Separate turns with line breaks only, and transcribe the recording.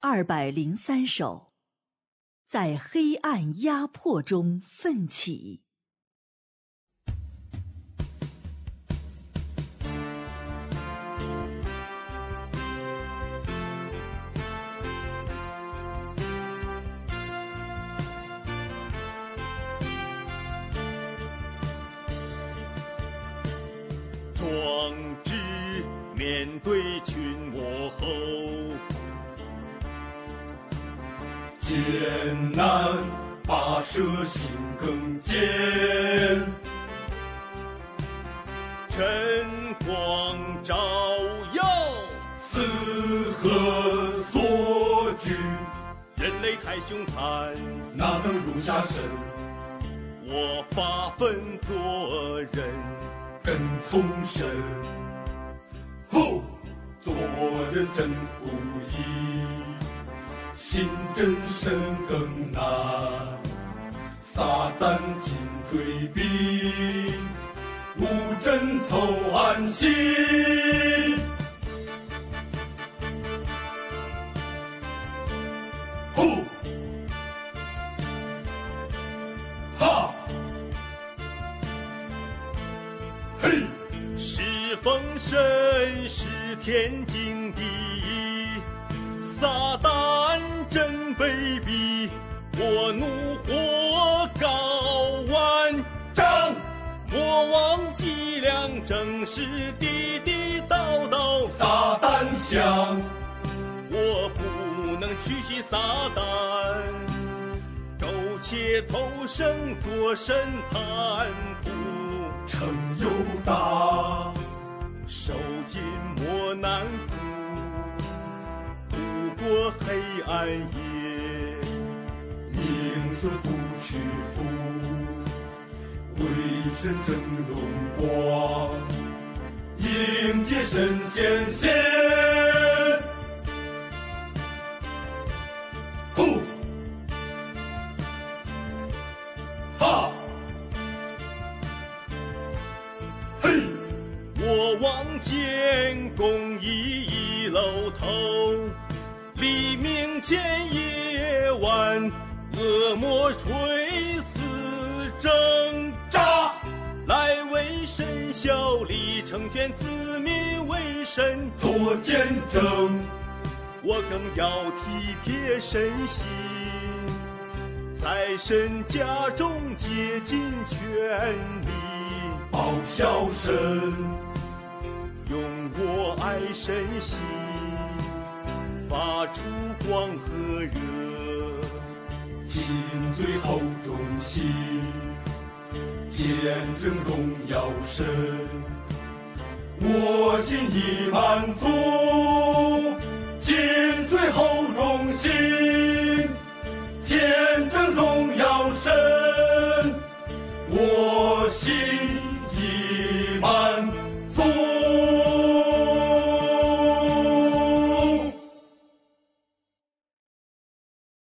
二百零三首，在黑暗压迫中奋起。
壮志面对群魔后，
艰难跋涉心更坚，
晨光照耀，
四合所居，
人类太凶残，
哪能容下神？
我发奋做人，
跟从神。吼，做人真不易，心真神更难，撒旦紧追逼，无枕头安心。吼，哈，嘿。
是封神，是天经地义。撒旦真卑鄙，我怒火高万丈。莫忘脊梁，正是地地道道。
撒旦香，
我不能屈膝撒旦，苟且偷生做审判不。
成又大，
受尽磨难苦，度黑暗夜。
宁死不屈服，为神争荣光，迎接神仙仙。呼，哈，嘿。
我望见公义一楼头，黎明前夜晚，恶魔垂死挣扎，来为神效力，成全子民为神。
做见证，
我更要体贴身心，在神家中竭尽全力，
报效神，
用我爱神心，发出光和热。
尽最后忠心，见证荣耀神，我心已满足，